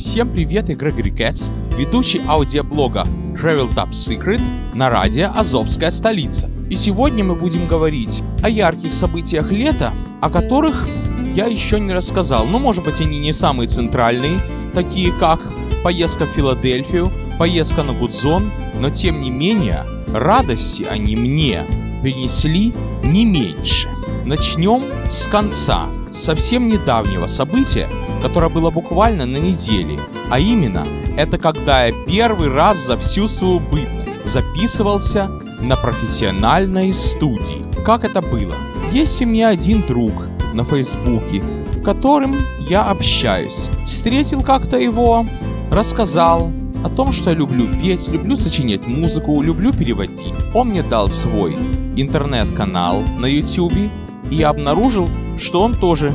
Всем привет, я Грегори Кэтс, ведущий аудиоблога Travel Top Secret на радио «Азовская столица». И сегодня мы будем говорить о ярких событиях лета, о которых я еще не рассказал. Ну, может быть, они не самые центральные, такие как поездка в Филадельфию, поездка на Гудзон, но тем не менее, радости они мне принесли не меньше. Начнем с конца, совсем недавнего события, которое было буквально на неделе. А именно, это когда я первый раз за всю свою бытность записывался на профессиональной студии. Как это было? Есть у меня один друг на Фейсбуке, которым я общаюсь. Встретил как-то его, рассказал о том, что я люблю петь, люблю сочинять музыку, люблю переводить. Он мне дал свой интернет-канал на YouTube, и обнаружил, что он тоже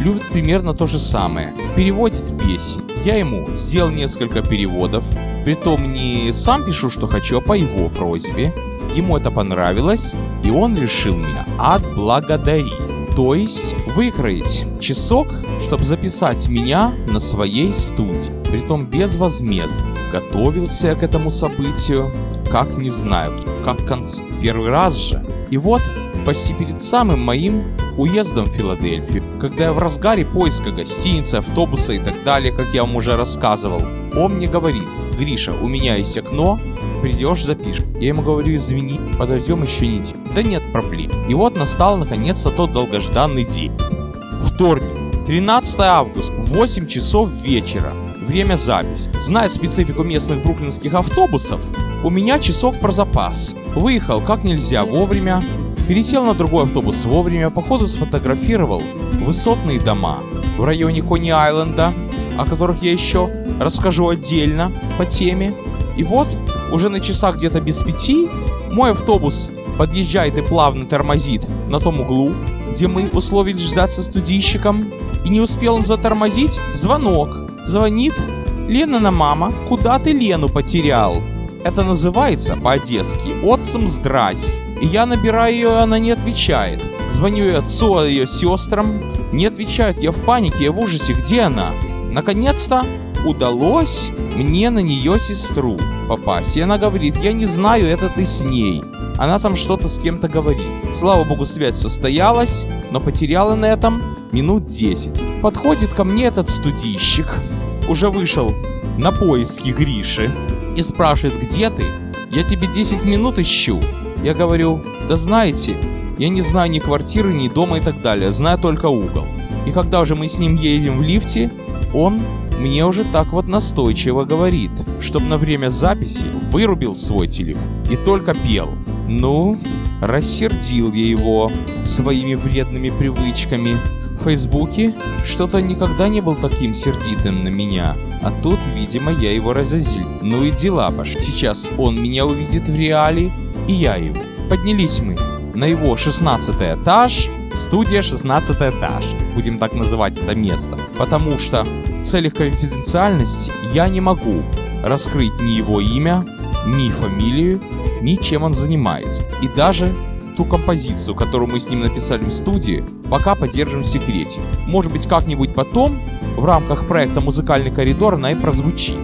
любит примерно то же самое. Переводит песни. Я ему сделал несколько переводов, притом не сам пишу, что хочу, а по его просьбе. Ему это понравилось, и он решил меня отблагодарить. То есть выкроить часок, чтобы записать меня на своей студии, притом безвозмездно. Готовился я к этому событию, как не знаю, как конц... первый раз же. И вот, почти перед самым моим уездом в Филадельфию, когда я в разгаре поиска гостиницы, автобуса и так далее, как я вам уже рассказывал, он мне говорит, Гриша, у меня есть окно, придешь, запишешь. Я ему говорю, извини, подождем еще неделю. Да нет проблем. И вот настал наконец-то тот долгожданный день. Вторник, 13 августа, 8 часов вечера. Время запись. Зная специфику местных бруклинских автобусов, у меня часок про запас. Выехал как нельзя вовремя, пересел на другой автобус вовремя, походу сфотографировал высотные дома в районе Кони-Айленда, о которых я еще расскажу отдельно по теме. И вот, уже на часах где-то без пяти, мой автобус подъезжает и плавно тормозит на том углу, где мы условились ждать со студийщиком. И не успел он затормозить, звонок. Звонит Ленина мама, куда ты Лену потерял? Это называется по-одесски «Отцам здрась». И я набираю ее, она не отвечает. Звоню ее отцу, ее сестрам. Не отвечают, я в панике, я в ужасе, где она? Наконец-то удалось мне на нее сестру попасть. И она говорит, я не знаю, это ты с ней. Она там что-то с кем-то говорит. Слава богу, связь состоялась, но потеряла на этом минут 10. Подходит ко мне этот студийщик, уже вышел на поиски Гриши и спрашивает, где ты? Я тебе 10 минут ищу. Я говорю, да знаете, я не знаю ни квартиры, ни дома и так далее, знаю только угол. И когда уже мы с ним едем в лифте, он мне уже так вот настойчиво говорит, чтобы на время записи вырубил свой телефон и только пел. Ну, рассердил я его своими вредными привычками. В Фейсбуке что-то никогда не был таким сердитым на меня. А тут, видимо, я его разозлил. Ну и дела пошли. Сейчас он меня увидит в реале, и я его. Поднялись мы на его 16 этаж, студия 16 этаж. Будем так называть это место. Потому что в целях конфиденциальности я не могу раскрыть ни его имя, ни фамилию, ни чем он занимается. И даже ту композицию, которую мы с ним написали в студии, пока поддержим в секрете. Может быть, как-нибудь потом, в рамках проекта «Музыкальный коридор» она и прозвучит.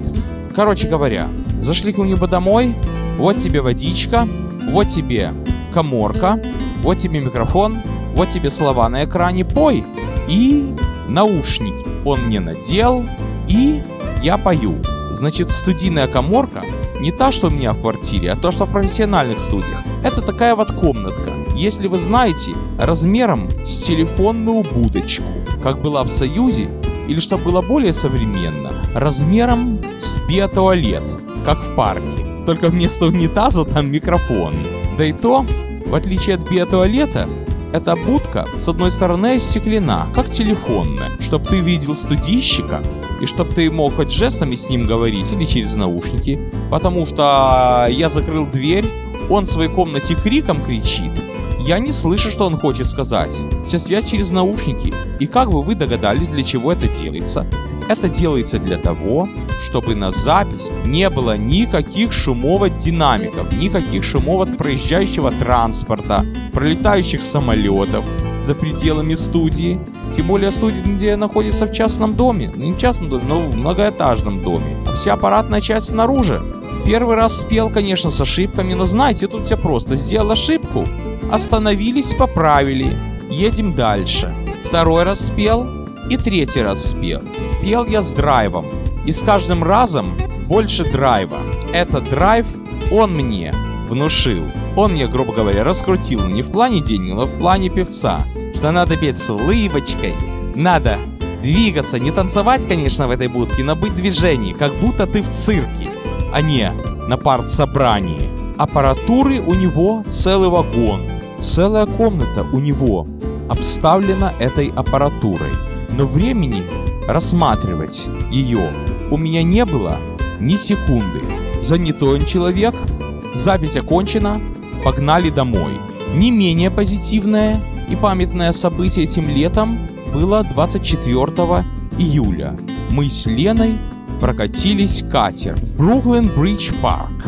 Короче говоря, зашли к нему домой, вот тебе водичка, вот тебе коморка, вот тебе микрофон, вот тебе слова на экране, пой. И наушники он мне надел, и я пою. Значит, студийная коморка не та, что у меня в квартире, а то, что в профессиональных студиях. Это такая вот комнатка, если вы знаете, размером с телефонную будочку, как была в Союзе, или что было более современно, размером с биотуалет, как в парке. Только вместо унитаза там микрофон. Да и то, в отличие от биотуалета, эта будка с одной стороны стеклена, как телефонная, чтобы ты видел студийщика и чтобы ты мог хоть жестами с ним говорить или через наушники. Потому что я закрыл дверь, он в своей комнате криком кричит. Я не слышу, что он хочет сказать. Вся связь через наушники. И как бы вы догадались, для чего это делается? Это делается для того, чтобы на запись не было никаких шумов от динамиков, никаких шумов от проезжающего транспорта, пролетающих самолетов за пределами студии Тем более студия находится в частном доме. Не в частном доме, но в многоэтажном доме. Вся аппаратная часть снаружи. Первый раз спел, конечно, с ошибками, но знаете, тут все просто. Сделал ошибку, остановились, поправили. Едем дальше. Второй раз спел и третий раз спел. Пел я с драйвом. И с каждым разом больше драйва. Этот драйв он мне внушил. Он мне, грубо говоря, раскрутил не в плане денег, но в плане певца. Что надо петь с улыбочкой, надо двигаться, не танцевать, конечно, в этой будке, но быть в движении, как будто ты в цирке, а не на парт-собрании. Аппаратуры у него целый вагон, целая комната у него обставлена этой аппаратурой. Но времени рассматривать ее у меня не было ни секунды. Занятой он человек, запись окончена, погнали домой. Не менее позитивное и памятное событие этим летом было 24 июля. Мы с Леной прокатились катер в Бруклин Бридж Парк.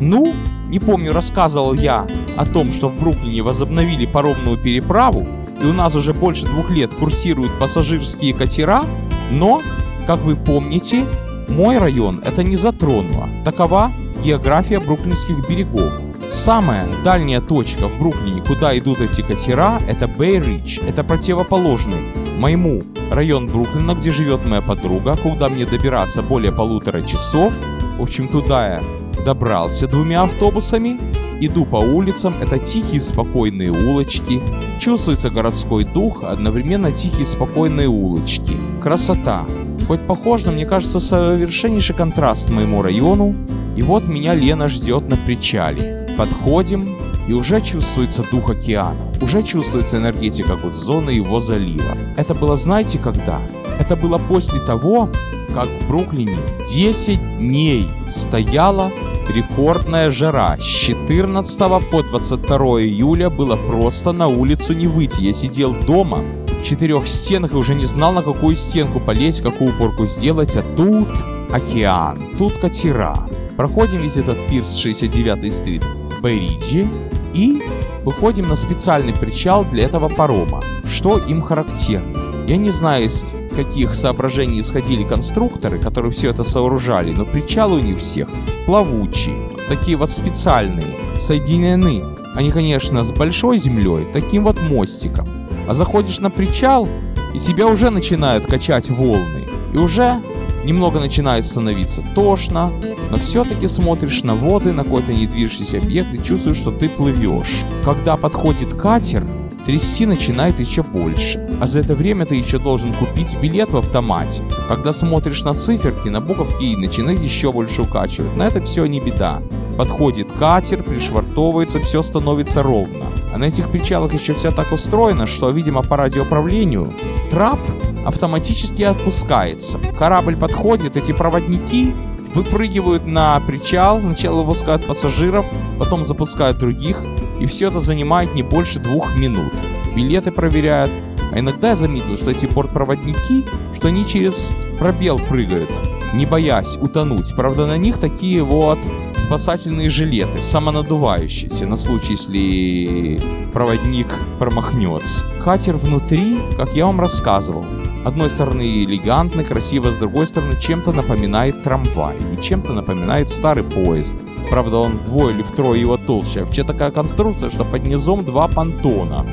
Ну, не помню, рассказывал я о том, что в Бруклине возобновили паромную переправу, и у нас уже больше двух лет курсируют пассажирские катера, но, как вы помните, мой район это не затронуло. Такова география бруклинских берегов. Самая дальняя точка в Бруклине, куда идут эти катера, это Бэй-Ридж. Это противоположный моему район Бруклина, где живет моя подруга, куда мне добираться более полутора часов. В общем, туда я добрался двумя автобусами. Иду по улицам, это тихие спокойные улочки. Чувствуется городской дух, одновременно тихие спокойные улочки. Красота. Хоть похож, но мне кажется совершеннейший контраст моему району. И вот меня Лена ждет на причале. Подходим, и уже чувствуется дух океана. Уже чувствуется энергетика Гудзона и его залива. Это было знаете когда? Это было после того, как в Бруклине 10 дней стояла рекордная жара. С 14 по 22 июля было просто на улицу не выйти. Я сидел дома, четырех стенах и уже не знал, на какую стенку полезть, какую уборку сделать, а тут океан, тут катера. Проходим весь этот пирс 69-й стрит в Бейриджи и выходим на специальный причал для этого парома. Что им характерно? Я не знаю, каких соображений исходили конструкторы, которые все это сооружали, но причалы у них всех плавучие, такие вот специальные, соединены они, конечно, с большой землей, таким вот мостиком. А заходишь на причал, и тебя уже начинают качать волны. И уже немного начинает становиться тошно, но все-таки смотришь на воды, на какой-то недвижущийся объект и чувствуешь, что ты плывешь. Когда подходит катер, трясти начинает еще больше. А за это время ты еще должен купить билет в автомате. Когда смотришь на циферки, на буковки и начинает еще больше укачивать. Но это все не беда. Подходит катер, пришвартовывается, все становится ровно. А на этих причалах еще все так устроено, что, видимо, по радиоуправлению трап автоматически отпускается. Корабль подходит, эти проводники выпрыгивают на причал, сначала выпускают пассажиров, потом запускают других, и все это занимает не больше двух минут. Билеты проверяют, а иногда я заметил, что эти бортпроводники, что они через пробел прыгают, не боясь утонуть. Правда, на них такие вот спасательные жилеты, самонадувающиеся, на случай, если проводник промахнется. Катер внутри, как я вам рассказывал, одной стороны элегантно, красиво, с другой стороны чем-то напоминает трамвай и чем-то напоминает старый поезд. Правда, он вдвое или втрое его толще. Вообще такая конструкция, что под низом два понтона.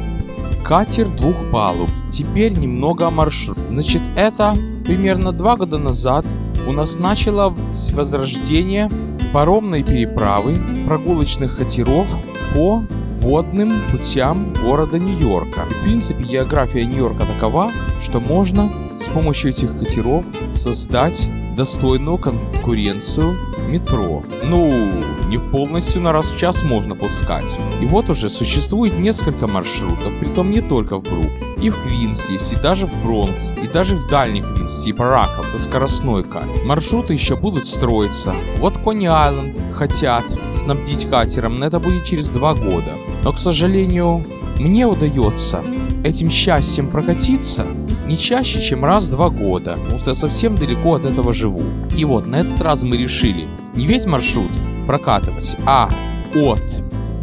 Катер двух палуб. Теперь немного о. Значит, это примерно два года назад у нас началось возрождение паромной переправы прогулочных катеров по водным путям города Нью-Йорка. В принципе, география Нью-Йорка такова, что можно с помощью этих катеров создать достойную конкуренцию метро. Ну, не полностью на раз в час можно пускать. И вот уже существует несколько маршрутов, притом не только в Брук. И в Квинс есть, и даже в Бронкс, и даже в дальний Квинс, типа Раков, это скоростной катер. Маршруты еще будут строиться. Вот Кони Айленд хотят снабдить катером, но это будет через два года. Но, к сожалению, мне удается этим счастьем прокатиться не чаще, чем раз в два года, потому что я совсем далеко от этого живу. И вот на этот раз мы решили не весь маршрут прокатывать, а от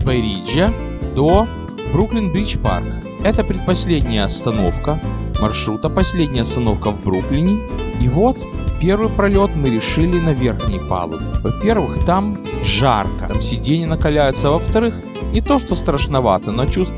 Бейриджа до Бруклин Бридж Парк. Это предпоследняя остановка маршрута последняя остановка в Бруклине. И вот первый пролет мы решили на верхней палубе. Во-первых, там жарко, там сиденья накаляются. Во-вторых, не то что страшновато, но чувство...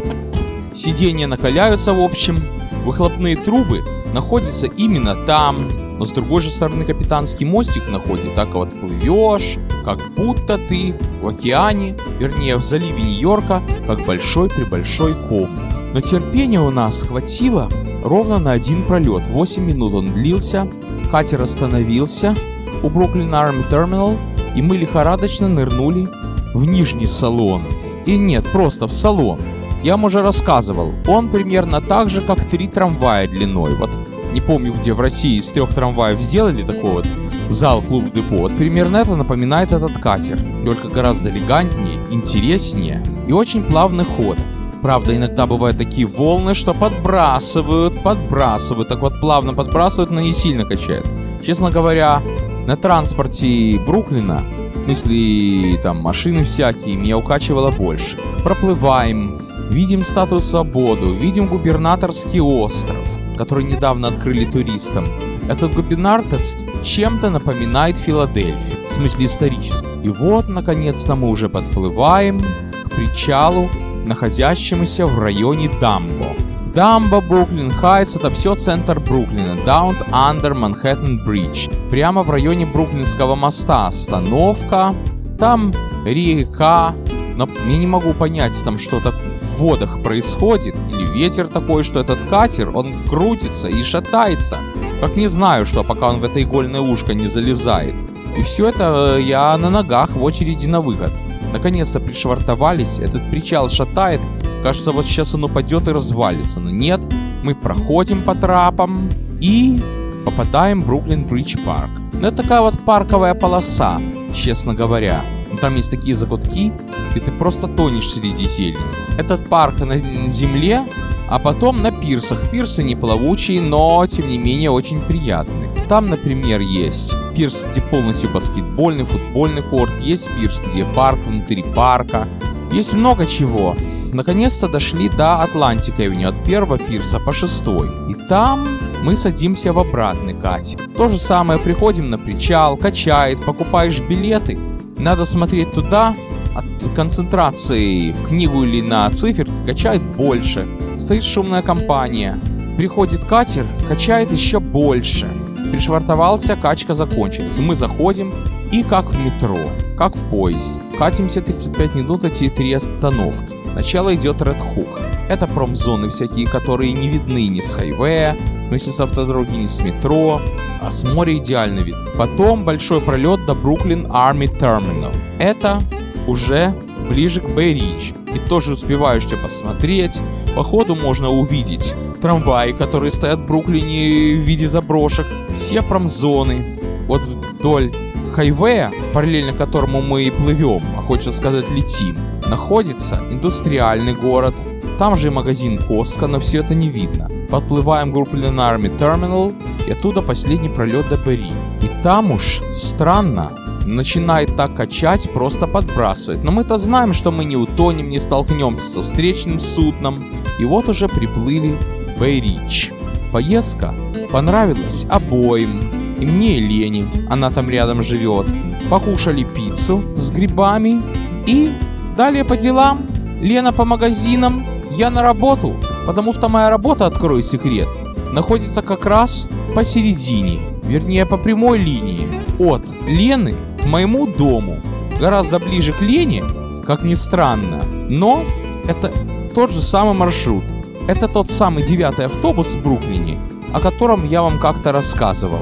Сиденья накаляются в общем. Выхлопные трубы находятся именно там. Но с другой же стороны капитанский мостик находит. Так вот плывешь, как будто ты в океане, вернее в заливе Нью-Йорка, как большой-пребольшой ком. Но терпения у нас хватило ровно на один пролет. 8 минут он длился, катер остановился у Brooklyn Army Terminal, и мы лихорадочно нырнули в нижний салон. И нет, просто в салон. Я вам уже рассказывал, он примерно так же, как три трамвая длиной. Вот не помню, где в России из трех трамваев сделали такой вот зал клуб депо. Вот примерно это напоминает этот катер, только гораздо элегантнее, интереснее и очень плавный ход. Правда, иногда бывают такие волны, что подбрасывают, подбрасывают, так вот плавно подбрасывают, но не сильно качают. Честно говоря, на транспорте Бруклина, если там машины всякие, меня укачивало больше. Проплываем, видим статую свободу, видим губернаторский остров, который недавно открыли туристам. Этот губернаторский чем-то напоминает Филадельфию, в смысле исторически. И вот, наконец-то, мы уже подплываем к причалу, находящемуся в районе Дамбо. Дамбо, Бруклин Хайтс, это все центр Бруклина, Down Under Manhattan Bridge. Прямо в районе Бруклинского моста остановка, там река, но я не могу понять, там что-то в водах происходит, или ветер такой, что этот катер, он крутится и шатается. Как не знаю, что пока он в это игольное ушко не залезает. И все это э, я на ногах в очереди на выход. Наконец-то пришвартовались, этот причал шатает, кажется, вот сейчас он упадет и развалится. Но нет, мы проходим по трапам и попадаем в Бруклин Бридж Парк. Ну это такая вот парковая полоса, честно говоря. Там есть такие закутки, и ты просто тонешь среди зелени. Этот парк на земле, а потом на пирсах. Пирсы не плавучие, но тем не менее очень приятные. Там, например, есть пирс, где полностью баскетбольный, футбольный корт, есть пирс, где парк внутри парка. Есть много чего. Наконец-то дошли до Атлантик Авеню от первого пирса по шестой. И там мы садимся в обратный катер. То же самое, приходим на причал, качает, покупаешь билеты. Надо смотреть туда, от концентрации в книгу или на циферки качает больше. Стоит шумная компания. Приходит катер, качает еще больше. Пришвартовался, качка закончилась. Мы заходим и как в метро, как в поезд. Катимся 35 минут эти три остановки. Сначала идет Red Hook. Это промзоны всякие, которые не видны ни с хайвея, ни с автодороги, ни с метро, а с моря идеальный вид. Потом большой пролет до Brooklyn Army Terminal. Это уже ближе к Бэй-Рич. И тоже успеваешь что посмотреть. По ходу можно увидеть трамваи, которые стоят в Бруклине в виде заброшек. Все промзоны. Вот вдоль хайвея, параллельно которому мы и плывем, а хочется сказать летим, находится индустриальный город. Там же и магазин Коска, но все это не видно. Подплываем к Brooklyn Army Terminal, и оттуда последний пролет до Бери. И там уж странно, начинает так качать, просто подбрасывает. Но мы-то знаем, что мы не утонем, не столкнемся со встречным судном. И вот уже приплыли в Бейрич. Поездка понравилась обоим. И мне, и Лене, она там рядом живет. Покушали пиццу с грибами и далее по делам. Лена по магазинам, я на работу, потому что моя работа, открою секрет, находится как раз посередине, вернее по прямой линии от Лены к моему дому. Гораздо ближе к Лене, как ни странно, но это тот же самый маршрут. Это тот самый девятый автобус в Бруклине, о котором я вам как-то рассказывал.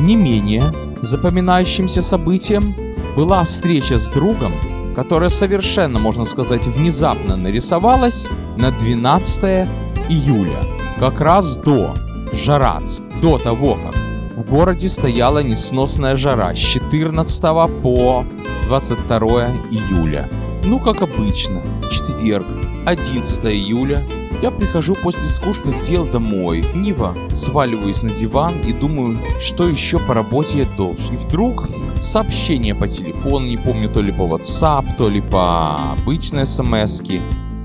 Не менее запоминающимся событием была встреча с другом, которая совершенно, можно сказать, внезапно нарисовалась на 12 июля, как раз до Жарац, до того, как в городе стояла несносная жара с 14 по 22 июля. Ну, как обычно, четверг, 11 июля, я прихожу после скучных дел домой, Нива, сваливаюсь на диван и думаю, что еще по работе я должен. И вдруг сообщение по телефону, не помню, то ли по WhatsApp, то ли по обычной смс.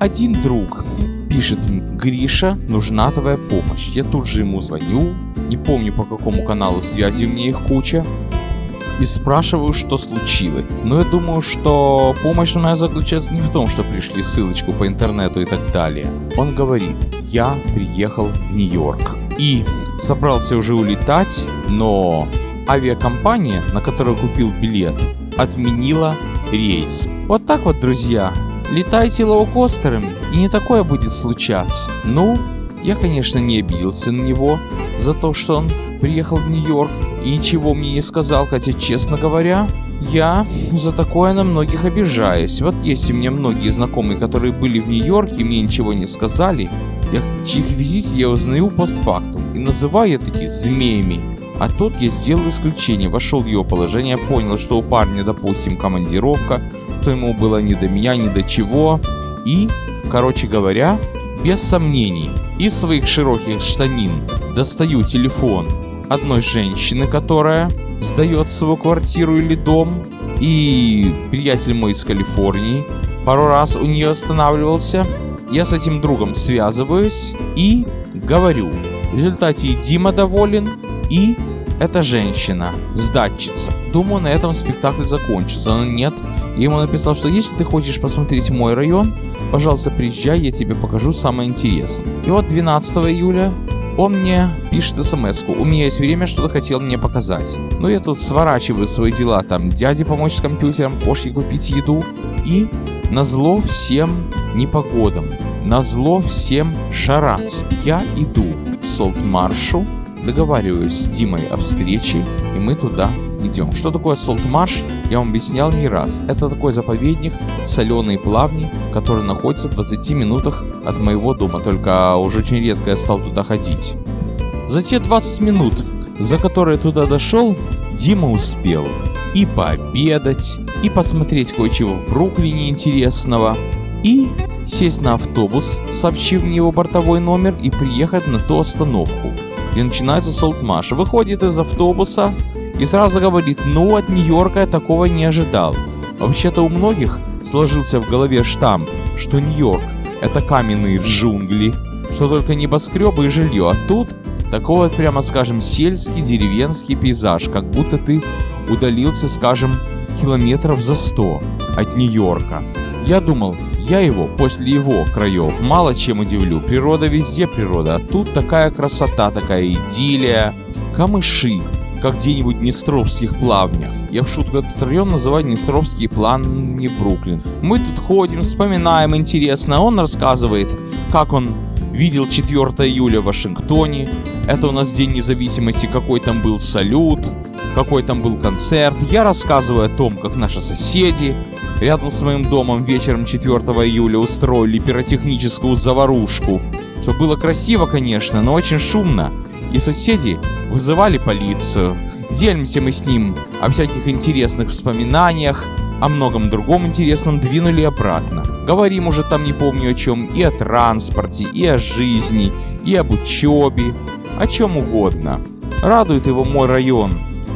Один друг пишет Гриша, нужна твоя помощь. Я тут же ему звоню, не помню по какому каналу связи, у меня их куча, и спрашиваю, что случилось. Но я думаю, что помощь моя заключается не в том, что пришли ссылочку по интернету и так далее. Он говорит, я приехал в Нью-Йорк и собрался уже улетать, но авиакомпания, на которую купил билет, отменила рейс. Вот так вот, друзья, летайте лоукостерами, и не такое будет случаться. Ну, я, конечно, не обиделся на него за то, что он приехал в Нью-Йорк и ничего мне не сказал, хотя, честно говоря, я за такое на многих обижаюсь. Вот есть у меня многие знакомые, которые были в Нью-Йорке и мне ничего не сказали. Я чьих визите я узнаю постфактум и называю я змеями. А тут я сделал исключение, вошел в его положение, понял, что у парня, допустим, командировка, что ему было ни до меня, ни до чего. И, короче говоря, без сомнений, из своих широких штанин достаю телефон одной женщины, которая сдает свою квартиру или дом, и приятель мой из Калифорнии пару раз у нее останавливался. Я с этим другом связываюсь и говорю. В результате Дима доволен, и эта женщина, сдатчица. Думаю, на этом спектакль закончится, но нет. Ему написал, что если ты хочешь посмотреть мой район, пожалуйста, приезжай, я тебе покажу самое интересное. И вот 12 июля он мне пишет смс -ку. У меня есть время, что-то хотел мне показать. Но я тут сворачиваю свои дела, там, дяде помочь с компьютером, кошке купить еду. И на зло всем непогодам, на зло всем шарац. Я иду к Солт-Маршу, договариваюсь с Димой о встрече, и мы туда идем. Что такое Солт-Марш, я вам объяснял не раз. Это такой заповедник, соленые плавни, который находится в 20 минутах от моего дома, только уже очень редко я стал туда ходить. За те 20 минут, за которые туда дошел, Дима успел и пообедать, и посмотреть кое-чего в Бруклине интересного, и сесть на автобус, сообщив мне его бортовой номер, и приехать на ту остановку, где начинается Солтмаш. Выходит из автобуса, и сразу говорит, ну от Нью-Йорка я такого не ожидал. Вообще-то у многих сложился в голове штамп, что Нью-Йорк это каменные джунгли, что только небоскребы и жилье, а тут такой вот, прямо скажем, сельский деревенский пейзаж, как будто ты удалился, скажем, километров за сто от Нью-Йорка. Я думал, я его после его краев мало чем удивлю. Природа везде природа, а тут такая красота, такая идиллия, камыши, как где-нибудь в Днестровских плавнях. Я в шутку этот район называю Днестровский план не Бруклин. Мы тут ходим, вспоминаем интересно. Он рассказывает, как он видел 4 июля в Вашингтоне. Это у нас День независимости, какой там был салют, какой там был концерт. Я рассказываю о том, как наши соседи рядом с моим домом вечером 4 июля устроили пиротехническую заварушку. Что было красиво, конечно, но очень шумно. И соседи вызывали полицию. Делимся мы с ним о всяких интересных воспоминаниях, о многом другом интересном двинули обратно. Говорим уже там не помню о чем, и о транспорте, и о жизни, и об учебе, о чем угодно. Радует его мой район.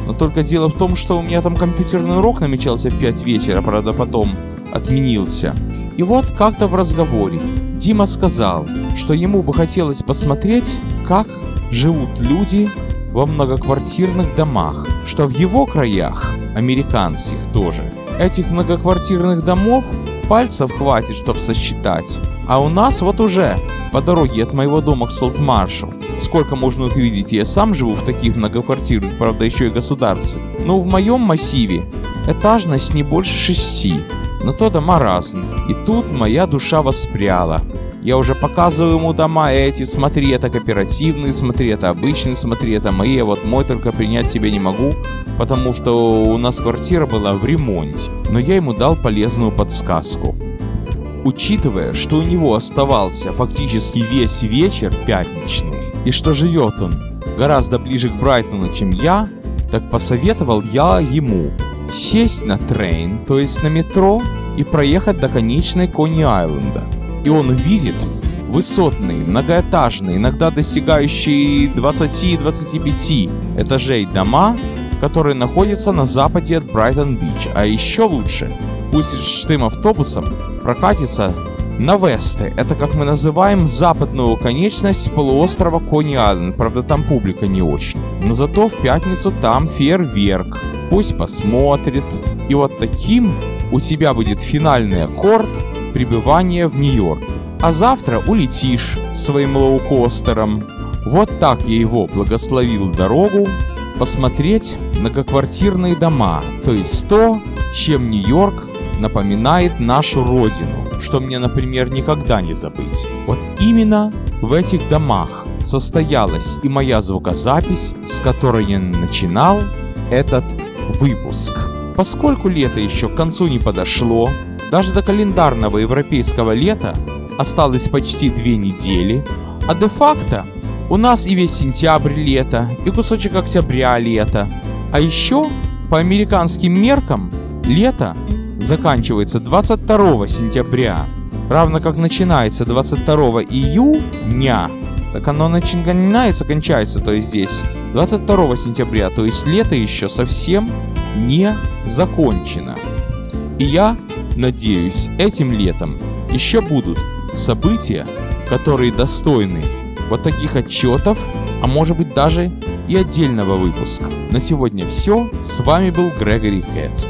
Но только дело в том, что у меня там компьютерный урок намечался в 5 вечера, правда потом отменился. И вот как-то в разговоре Дима сказал, что ему бы хотелось посмотреть, как живут люди во многоквартирных домах, что в его краях, американцев тоже, этих многоквартирных домов пальцев хватит, чтобы сосчитать. А у нас вот уже по дороге от моего дома к Солтмаршу. Сколько можно увидеть, я сам живу в таких многоквартирных, правда еще и государстве. Но в моем массиве этажность не больше шести. Но то дома разные. И тут моя душа воспряла. Я уже показываю ему дома эти, смотри, это кооперативные, смотри, это обычные, смотри, это мои, а вот мой только принять тебя не могу, потому что у нас квартира была в ремонте. Но я ему дал полезную подсказку. Учитывая, что у него оставался фактически весь вечер пятничный, и что живет он гораздо ближе к Брайтону, чем я, так посоветовал я ему сесть на трейн, то есть на метро, и проехать до конечной Кони-Айленда – и он видит высотные, многоэтажные, иногда достигающие 20-25 этажей дома, которые находятся на западе от Брайтон-Бич. А еще лучше, пусть штым автобусом прокатится Навесты – это, как мы называем, западную конечность полуострова Кони-Айленд. Правда, там публика не очень. Но зато в пятницу там фейерверк. Пусть посмотрит. И вот таким у тебя будет финальный аккорд пребывания в Нью-Йорке. А завтра улетишь своим лоукостером. Вот так я его благословил дорогу посмотреть многоквартирные дома, то есть то, чем Нью-Йорк напоминает нашу родину, что мне, например, никогда не забыть. Вот именно в этих домах состоялась и моя звукозапись, с которой я начинал этот выпуск. Поскольку лето еще к концу не подошло, даже до календарного европейского лета осталось почти две недели, а де-факто у нас и весь сентябрь лето, и кусочек октября лето. А еще, по американским меркам, лето заканчивается 22 сентября, равно как начинается 22 июня, так оно начинается, кончается, то есть здесь 22 сентября, то есть лето еще совсем не закончено. И я надеюсь, этим летом еще будут события, которые достойны вот таких отчетов, а может быть даже и отдельного выпуска. На сегодня все. С вами был Грегори Кэтс.